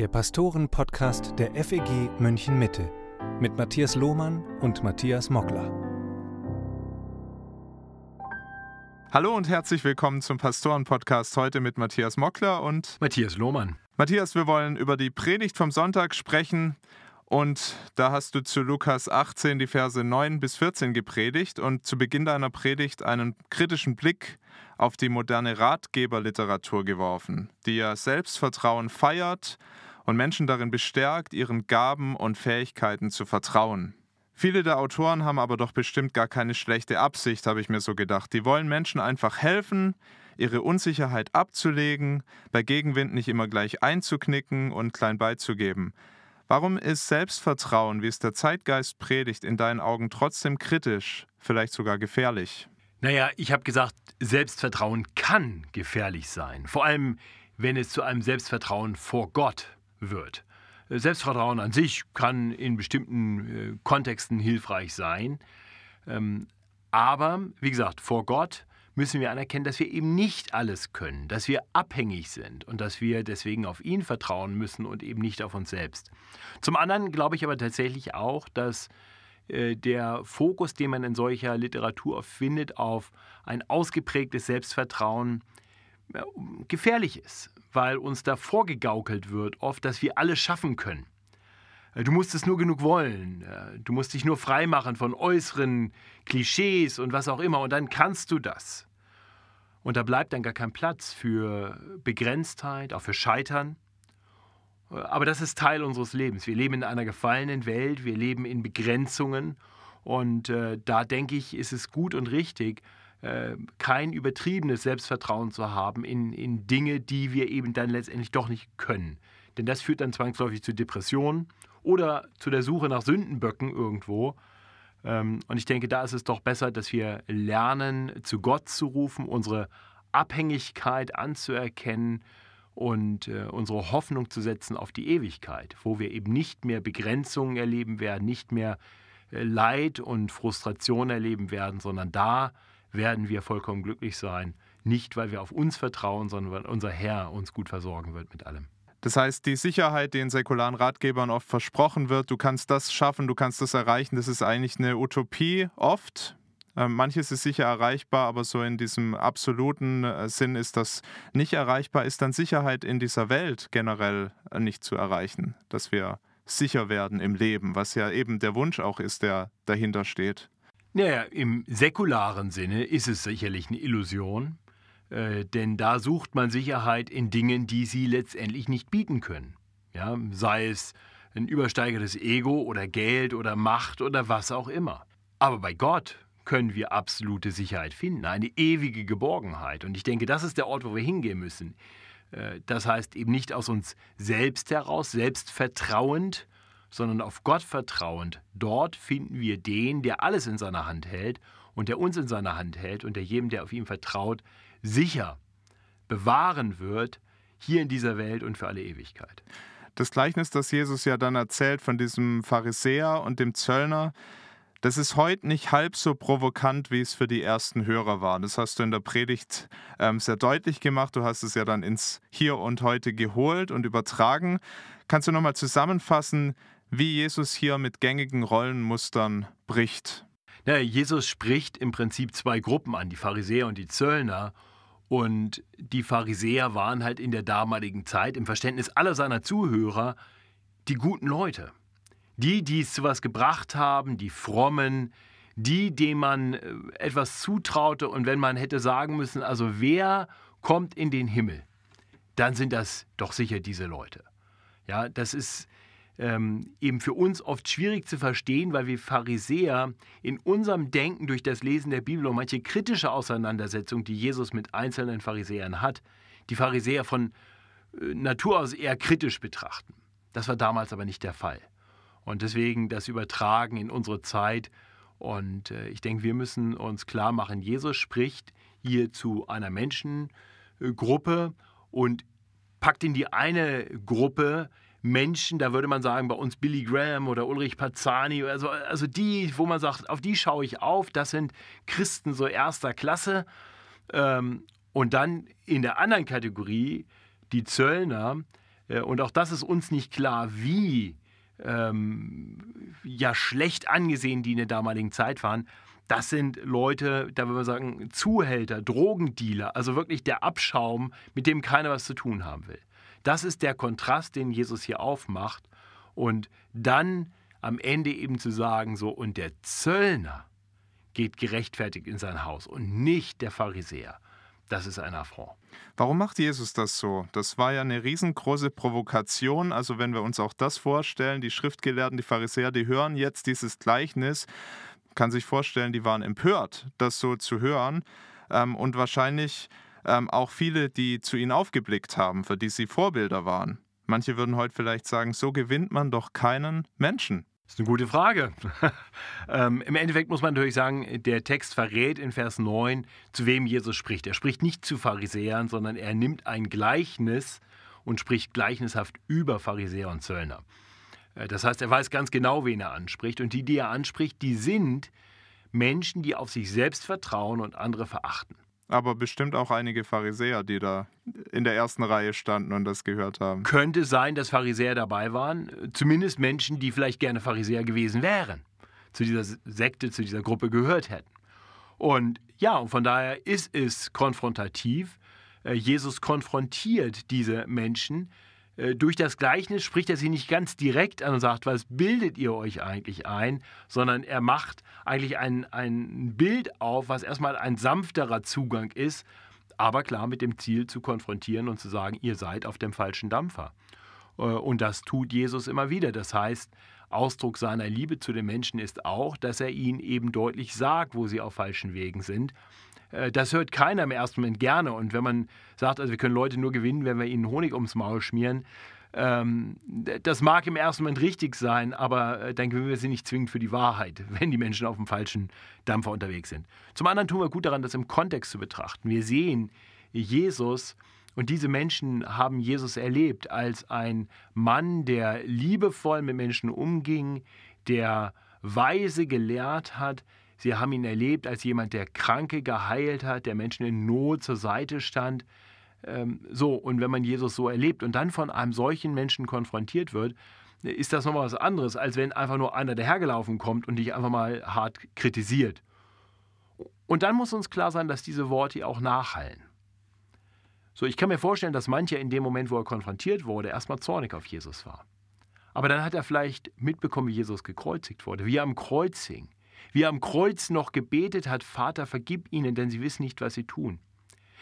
der Pastoren-Podcast der FEG München Mitte mit Matthias Lohmann und Matthias Mockler. Hallo und herzlich willkommen zum Pastoren-Podcast heute mit Matthias Mockler und Matthias Lohmann. Matthias, wir wollen über die Predigt vom Sonntag sprechen. Und da hast du zu Lukas 18 die Verse 9 bis 14 gepredigt und zu Beginn deiner Predigt einen kritischen Blick auf die moderne Ratgeberliteratur geworfen, die ja Selbstvertrauen feiert und Menschen darin bestärkt, ihren Gaben und Fähigkeiten zu vertrauen. Viele der Autoren haben aber doch bestimmt gar keine schlechte Absicht, habe ich mir so gedacht. Die wollen Menschen einfach helfen, ihre Unsicherheit abzulegen, bei Gegenwind nicht immer gleich einzuknicken und klein beizugeben. Warum ist Selbstvertrauen, wie es der Zeitgeist predigt, in deinen Augen trotzdem kritisch, vielleicht sogar gefährlich? Naja, ich habe gesagt, Selbstvertrauen kann gefährlich sein. Vor allem, wenn es zu einem Selbstvertrauen vor Gott wird. Selbstvertrauen an sich kann in bestimmten äh, Kontexten hilfreich sein. Ähm, aber, wie gesagt, vor Gott müssen wir anerkennen, dass wir eben nicht alles können, dass wir abhängig sind und dass wir deswegen auf ihn vertrauen müssen und eben nicht auf uns selbst. Zum anderen glaube ich aber tatsächlich auch, dass äh, der Fokus, den man in solcher Literatur findet, auf ein ausgeprägtes Selbstvertrauen äh, gefährlich ist, weil uns da vorgegaukelt wird, oft, dass wir alles schaffen können. Äh, du musst es nur genug wollen. Äh, du musst dich nur freimachen von äußeren Klischees und was auch immer und dann kannst du das. Und da bleibt dann gar kein Platz für Begrenztheit, auch für Scheitern. Äh, aber das ist Teil unseres Lebens. Wir leben in einer gefallenen Welt, wir leben in Begrenzungen und da denke ich, ist es gut und richtig, äh, kein übertriebenes Selbstvertrauen zu haben in, in Dinge, die wir eben dann letztendlich doch nicht können. Denn das führt dann zwangsläufig zu Depressionen oder zu der Suche nach Sündenböcken irgendwo. Ähm, und ich denke, da ist es doch besser, dass wir lernen, zu Gott zu rufen, unsere Abhängigkeit anzuerkennen und äh, unsere Hoffnung zu setzen auf die Ewigkeit, wo wir eben nicht mehr Begrenzungen erleben werden, nicht mehr äh, Leid und Frustration erleben werden, sondern da werden wir vollkommen glücklich sein. Nicht, weil wir auf uns vertrauen, sondern weil unser Herr uns gut versorgen wird mit allem. Das heißt, die Sicherheit, die in säkularen Ratgebern oft versprochen wird, du kannst das schaffen, du kannst das erreichen, das ist eigentlich eine Utopie oft. Ähm, manches ist sicher erreichbar, aber so in diesem absoluten äh, Sinn ist das nicht erreichbar. Ist dann Sicherheit in dieser Welt generell äh, nicht zu erreichen, dass wir sicher werden im Leben, was ja eben der Wunsch auch ist, der dahinter steht? Naja, im säkularen Sinne ist es sicherlich eine Illusion. Äh, denn da sucht man Sicherheit in Dingen, die sie letztendlich nicht bieten können. Ja, sei es ein übersteigertes Ego oder Geld oder Macht oder was auch immer. Aber bei Gott können wir absolute Sicherheit finden, eine ewige Geborgenheit. Und ich denke, das ist der Ort, wo wir hingehen müssen. Äh, das heißt eben nicht aus uns selbst heraus, selbstvertrauend, sondern auf Gott vertrauend. Dort finden wir den, der alles in seiner Hand hält und der uns in seiner Hand hält und der jedem, der auf ihn vertraut, sicher bewahren wird, hier in dieser Welt und für alle Ewigkeit. Das Gleichnis, das Jesus ja dann erzählt von diesem Pharisäer und dem Zöllner, das ist heute nicht halb so provokant, wie es für die ersten Hörer war. Das hast du in der Predigt ähm, sehr deutlich gemacht. Du hast es ja dann ins Hier und Heute geholt und übertragen. Kannst du nochmal zusammenfassen, wie Jesus hier mit gängigen Rollenmustern bricht? Ja, Jesus spricht im Prinzip zwei Gruppen an, die Pharisäer und die Zöllner. Und die Pharisäer waren halt in der damaligen Zeit im Verständnis aller seiner Zuhörer die guten Leute. Die, die es zu was gebracht haben, die frommen, die, denen man äh, etwas zutraute und wenn man hätte sagen müssen, also wer kommt in den Himmel, dann sind das doch sicher diese Leute. Ja, das ist ähm, eben für uns oft schwierig zu verstehen, weil wir Pharisäer in unserem Denken durch das Lesen der Bibel und manche kritische Auseinandersetzung, die Jesus mit einzelnen Pharisäern hat, die Pharisäer von äh, Natur aus eher kritisch betrachten. Das war damals aber nicht der Fall. Und deswegen das Übertragen in unsere Zeit. Und äh, ich denke, wir müssen uns klar machen, Jesus spricht hier zu einer Menschengruppe und packt in die eine Gruppe Menschen, da würde man sagen, bei uns Billy Graham oder Ulrich Pazzani, also, also die, wo man sagt, auf die schaue ich auf, das sind Christen so erster Klasse. Ähm, und dann in der anderen Kategorie, die Zöllner, Äh, und auch das ist uns nicht klar, wie ähm, ja schlecht angesehen die in der damaligen Zeit waren. Das sind Leute, da würde man sagen, Zuhälter, Drogendealer, also wirklich der Abschaum, mit dem keiner was zu tun haben will. Das ist der Kontrast, den Jesus hier aufmacht. Und dann am Ende eben zu sagen, so, und der Zöllner geht gerechtfertigt in sein Haus und nicht der Pharisäer. Das ist ein Affront. Warum macht Jesus das so? Das war ja eine riesengroße Provokation. Also wenn wir uns auch das vorstellen, die Schriftgelehrten, die Pharisäer, die hören jetzt dieses Gleichnis, kann sich vorstellen, die waren empört, das so zu hören. Ähm, und wahrscheinlich ähm, auch viele, die zu ihnen aufgeblickt haben, für die sie Vorbilder waren. Manche würden heute vielleicht sagen, so gewinnt man doch keinen Menschen. Das ist eine gute Frage. ähm, Im Endeffekt muss man natürlich sagen, der Text verrät in Vers 9, zu wem Jesus spricht. Er spricht nicht zu Pharisäern, sondern er nimmt ein Gleichnis und spricht gleichnishaft über Pharisäer und Zöllner. Äh, das heißt, er weiß ganz genau, wen er anspricht. Und die, die er anspricht, die sind Menschen, die auf sich selbst vertrauen und andere verachten aber bestimmt auch einige Pharisäer, die da in der ersten Reihe standen und das gehört haben. Könnte sein, dass Pharisäer dabei waren, zumindest Menschen, die vielleicht gerne Pharisäer gewesen wären, zu dieser Sekte, zu dieser Gruppe gehört hätten. Und ja, und von daher ist es konfrontativ. Äh, Jesus konfrontiert diese Menschen durch das Gleichnis spricht er sie nicht ganz direkt an und sagt, was bildet ihr euch eigentlich ein, sondern er macht eigentlich ein, ein Bild auf, was erstmal ein sanfterer Zugang ist, aber klar mit dem Ziel zu konfrontieren und zu sagen, ihr seid auf dem falschen Dampfer. Äh, und das tut Jesus immer wieder. Das heißt, Ausdruck seiner Liebe zu den Menschen ist auch, dass er ihnen eben deutlich sagt, wo sie auf falschen Wegen sind äh, das hört keiner im ersten Moment gerne. Und wenn man sagt, also wir können Leute nur gewinnen, wenn wir ihnen Honig ums Maul schmieren, ähm, das mag im ersten Moment richtig sein, aber äh, dann gewinnen wir sie nicht zwingend für die Wahrheit, wenn die Menschen auf dem falschen Dampfer unterwegs sind. Zum anderen tun wir gut daran, das im Kontext zu betrachten. Wir sehen Jesus und diese Menschen haben Jesus erlebt als ein Mann, der liebevoll mit Menschen umging, der weise gelehrt hat, Sie haben ihn erlebt als jemand, der Kranke geheilt hat, der Menschen in Not zur Seite stand. Ähm, so, und wenn man Jesus so erlebt und dann von einem solchen Menschen konfrontiert wird, ist das nochmal was anderes, als wenn einfach nur einer dahergelaufen kommt und dich einfach mal hart kritisiert. Und dann muss uns klar sein, dass diese Worte auch nachhallen. So, ich kann mir vorstellen, dass mancher in dem Moment, wo er konfrontiert wurde, erstmal zornig auf Jesus war. Aber dann hat er vielleicht mitbekommen, wie Jesus gekreuzigt wurde, wie er am Kreuz hing wie er am Kreuz noch gebetet hat, Vater, vergib ihnen, denn sie wissen nicht, was sie tun.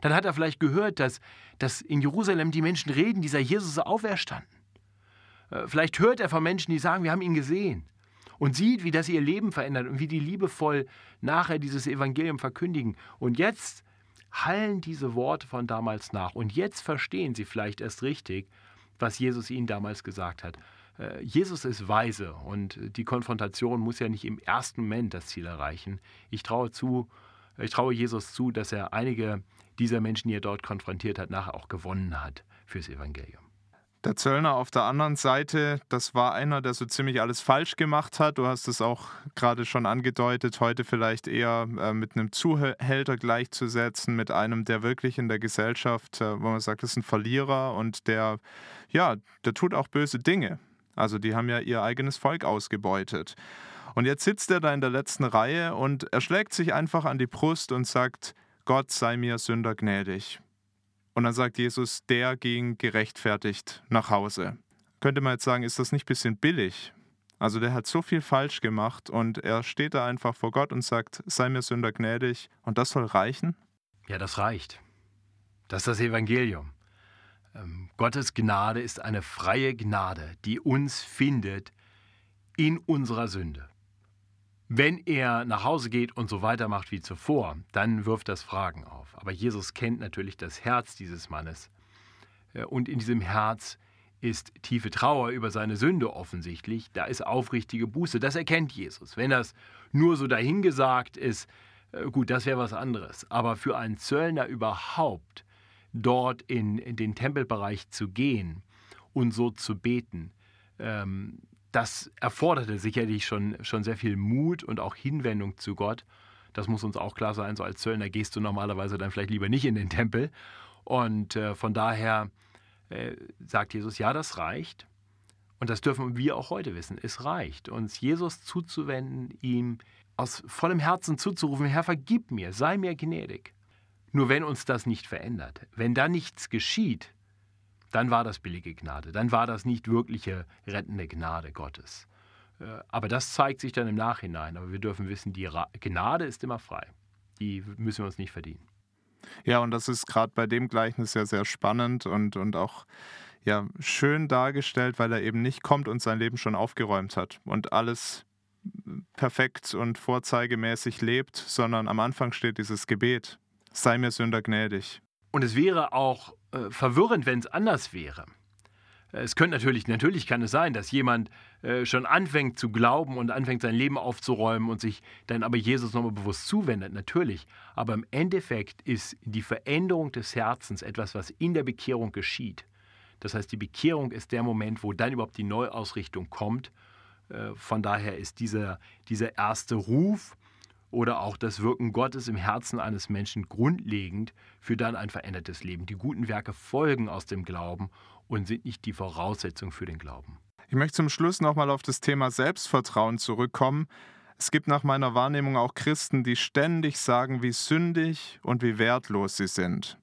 Dann hat er vielleicht gehört, dass, dass in Jerusalem die Menschen reden, dieser Jesus ist auferstanden. Äh, vielleicht hört er von Menschen, die sagen, wir haben ihn gesehen. Und sieht, wie das ihr Leben verändert und wie die liebevoll nachher dieses Evangelium verkündigen. Und jetzt hallen diese Worte von damals nach. Und jetzt verstehen sie vielleicht erst richtig, was Jesus ihnen damals gesagt hat. Äh, Jesus ist weise und die Konfrontation muss ja nicht im ersten Moment das Ziel erreichen. Ich traue zu, ich traue Jesus zu, dass er einige dieser Menschen, die er dort konfrontiert hat, nachher auch gewonnen hat fürs Evangelium. Der Zöllner auf der anderen Seite, das war einer, der so ziemlich alles falsch gemacht hat. Du hast es auch gerade schon angedeutet, heute vielleicht eher äh, mit einem Zuhälter gleichzusetzen, mit einem, der wirklich in der Gesellschaft, äh, wo man sagt, das ist ein Verlierer und der, ja, der tut auch böse Dinge. Also die haben ja ihr eigenes Volk ausgebeutet. Und jetzt sitzt er da in der letzten Reihe und er schlägt sich einfach an die Brust und sagt, Gott sei mir Sünder gnädig. Und dann sagt Jesus, der ging gerechtfertigt nach Hause. Könnte man jetzt sagen, ist das nicht ein bisschen billig? Also der hat so viel falsch gemacht und er steht da einfach vor Gott und sagt, sei mir Sünder gnädig und das soll reichen? Ja, das reicht. Das ist das Evangelium. Ähm, Gottes Gnade ist eine freie Gnade, die uns findet in unserer Sünde. Wenn er nach Hause geht und so weitermacht wie zuvor, dann wirft das Fragen auf. Aber Jesus kennt natürlich das Herz dieses Mannes. Äh, und in diesem Herz ist tiefe Trauer über seine Sünde offensichtlich. Da ist aufrichtige Buße. Das erkennt Jesus. Wenn das nur so dahingesagt ist, äh, gut, das wäre was anderes. Aber für einen Zöllner überhaupt dort in, in den Tempelbereich zu gehen und so zu beten, ähm, das erforderte sicherlich schon, schon sehr viel Mut und auch Hinwendung zu Gott. Das muss uns auch klar sein. So als Zöllner gehst du normalerweise dann vielleicht lieber nicht in den Tempel. Und äh, von daher äh, sagt Jesus, ja, das reicht. Und das dürfen wir auch heute wissen. Es reicht, uns Jesus zuzuwenden, ihm aus vollem Herzen zuzurufen, Herr, vergib mir, sei mir gnädig. Nur wenn uns das nicht verändert, wenn da nichts geschieht, dann war das billige Gnade, dann war das nicht wirkliche rettende Gnade Gottes. Äh, aber das zeigt sich dann im Nachhinein. Aber wir dürfen wissen, die Gnade ist immer frei. Die müssen wir uns nicht verdienen. Ja, und das ist gerade bei dem Gleichnis ja sehr spannend und, und auch ja, schön dargestellt, weil er eben nicht kommt und sein Leben schon aufgeräumt hat und alles perfekt und vorzeigemäßig lebt, sondern am Anfang steht dieses Gebet, sei mir Sünder gnädig. Und es wäre auch äh, verwirrend, wenn es anders wäre. Es könnte natürlich, natürlich kann es sein, dass jemand äh, schon anfängt zu glauben und anfängt sein Leben aufzuräumen und sich dann aber Jesus nochmal bewusst zuwendet, natürlich. Aber im Endeffekt ist die Veränderung des Herzens etwas, was in der Bekehrung geschieht. Das heißt, die Bekehrung ist der Moment, wo dann überhaupt die Neuausrichtung kommt. Äh, von daher ist dieser, dieser erste Ruf oder auch das Wirken Gottes im Herzen eines Menschen grundlegend für dann ein verändertes Leben. Die guten Werke folgen aus dem Glauben und sind nicht die Voraussetzung für den Glauben. Ich möchte zum Schluss nochmal auf das Thema Selbstvertrauen zurückkommen. Es gibt nach meiner Wahrnehmung auch Christen, die ständig sagen, wie sündig und wie wertlos sie sind.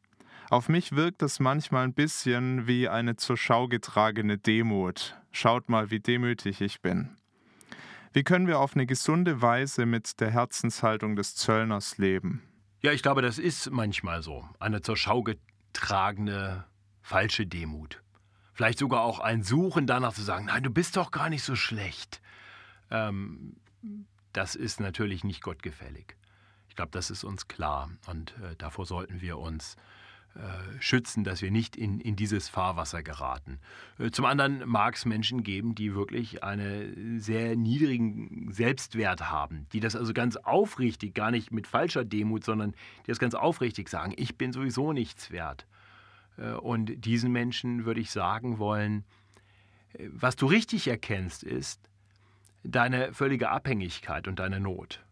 Auf mich wirkt das manchmal ein bisschen wie eine zur Schau getragene Demut. Schaut mal, wie demütig ich bin. Wie können wir auf eine gesunde Weise mit der Herzenshaltung des Zöllners leben? Ja, ich glaube, das ist manchmal so. Eine zur Schau getragene falsche Demut. Vielleicht sogar auch ein Suchen danach zu sagen, nein, du bist doch gar nicht so schlecht. Ähm, das ist natürlich nicht gottgefällig. Ich glaube, das ist uns klar und äh, davor sollten wir uns äh, schützen, dass wir nicht in, in dieses Fahrwasser geraten. Äh, zum anderen mag es Menschen geben, die wirklich einen sehr niedrigen Selbstwert haben, die das also ganz aufrichtig, gar nicht mit falscher Demut, sondern die das ganz aufrichtig sagen, ich bin sowieso nichts wert. Äh, und diesen Menschen würde ich sagen wollen, äh, was du richtig erkennst, ist deine völlige Abhängigkeit und deine Not.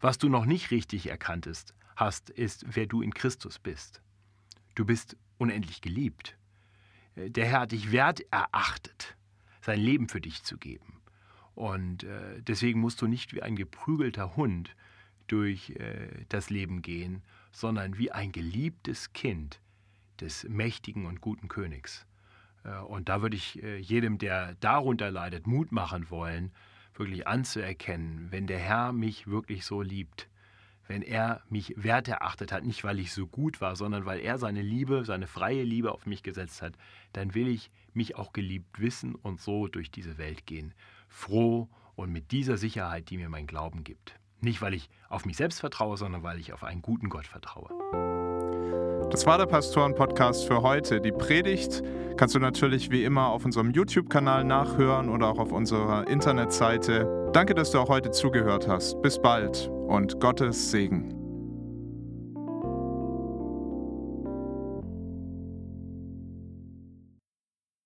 Was du noch nicht richtig erkannt hast, ist, wer du in Christus bist. Du bist unendlich geliebt. Äh, der Herr hat dich wert erachtet, sein Leben für dich zu geben. Und deswegen musst du nicht wie ein geprügelter Hund durch das Leben gehen, sondern wie ein geliebtes Kind, des mächtigen und guten Königs. Äh, und da würde ich äh, jedem, der darunter leidet, Mut machen wollen, wirklich anzuerkennen, wenn der Herr mich wirklich so liebt, wenn er mich wert erachtet hat, nicht weil ich so gut war, sondern weil er seine Liebe, seine freie Liebe auf mich gesetzt hat, dann will ich mich auch geliebt wissen und so durch diese Welt gehen, froh und mit dieser Sicherheit, die mir mein Glauben gibt. Nicht, weil ich auf mich selbst vertraue, sondern weil ich auf einen guten Gott vertraue. Das war der Pastoren-Podcast für heute. Die Predigt kannst du natürlich wie immer auf unserem YouTube-Kanal nachhören oder auch auf unserer Internetseite. Danke, dass du auch heute zugehört hast. Bis bald und Gottes Segen.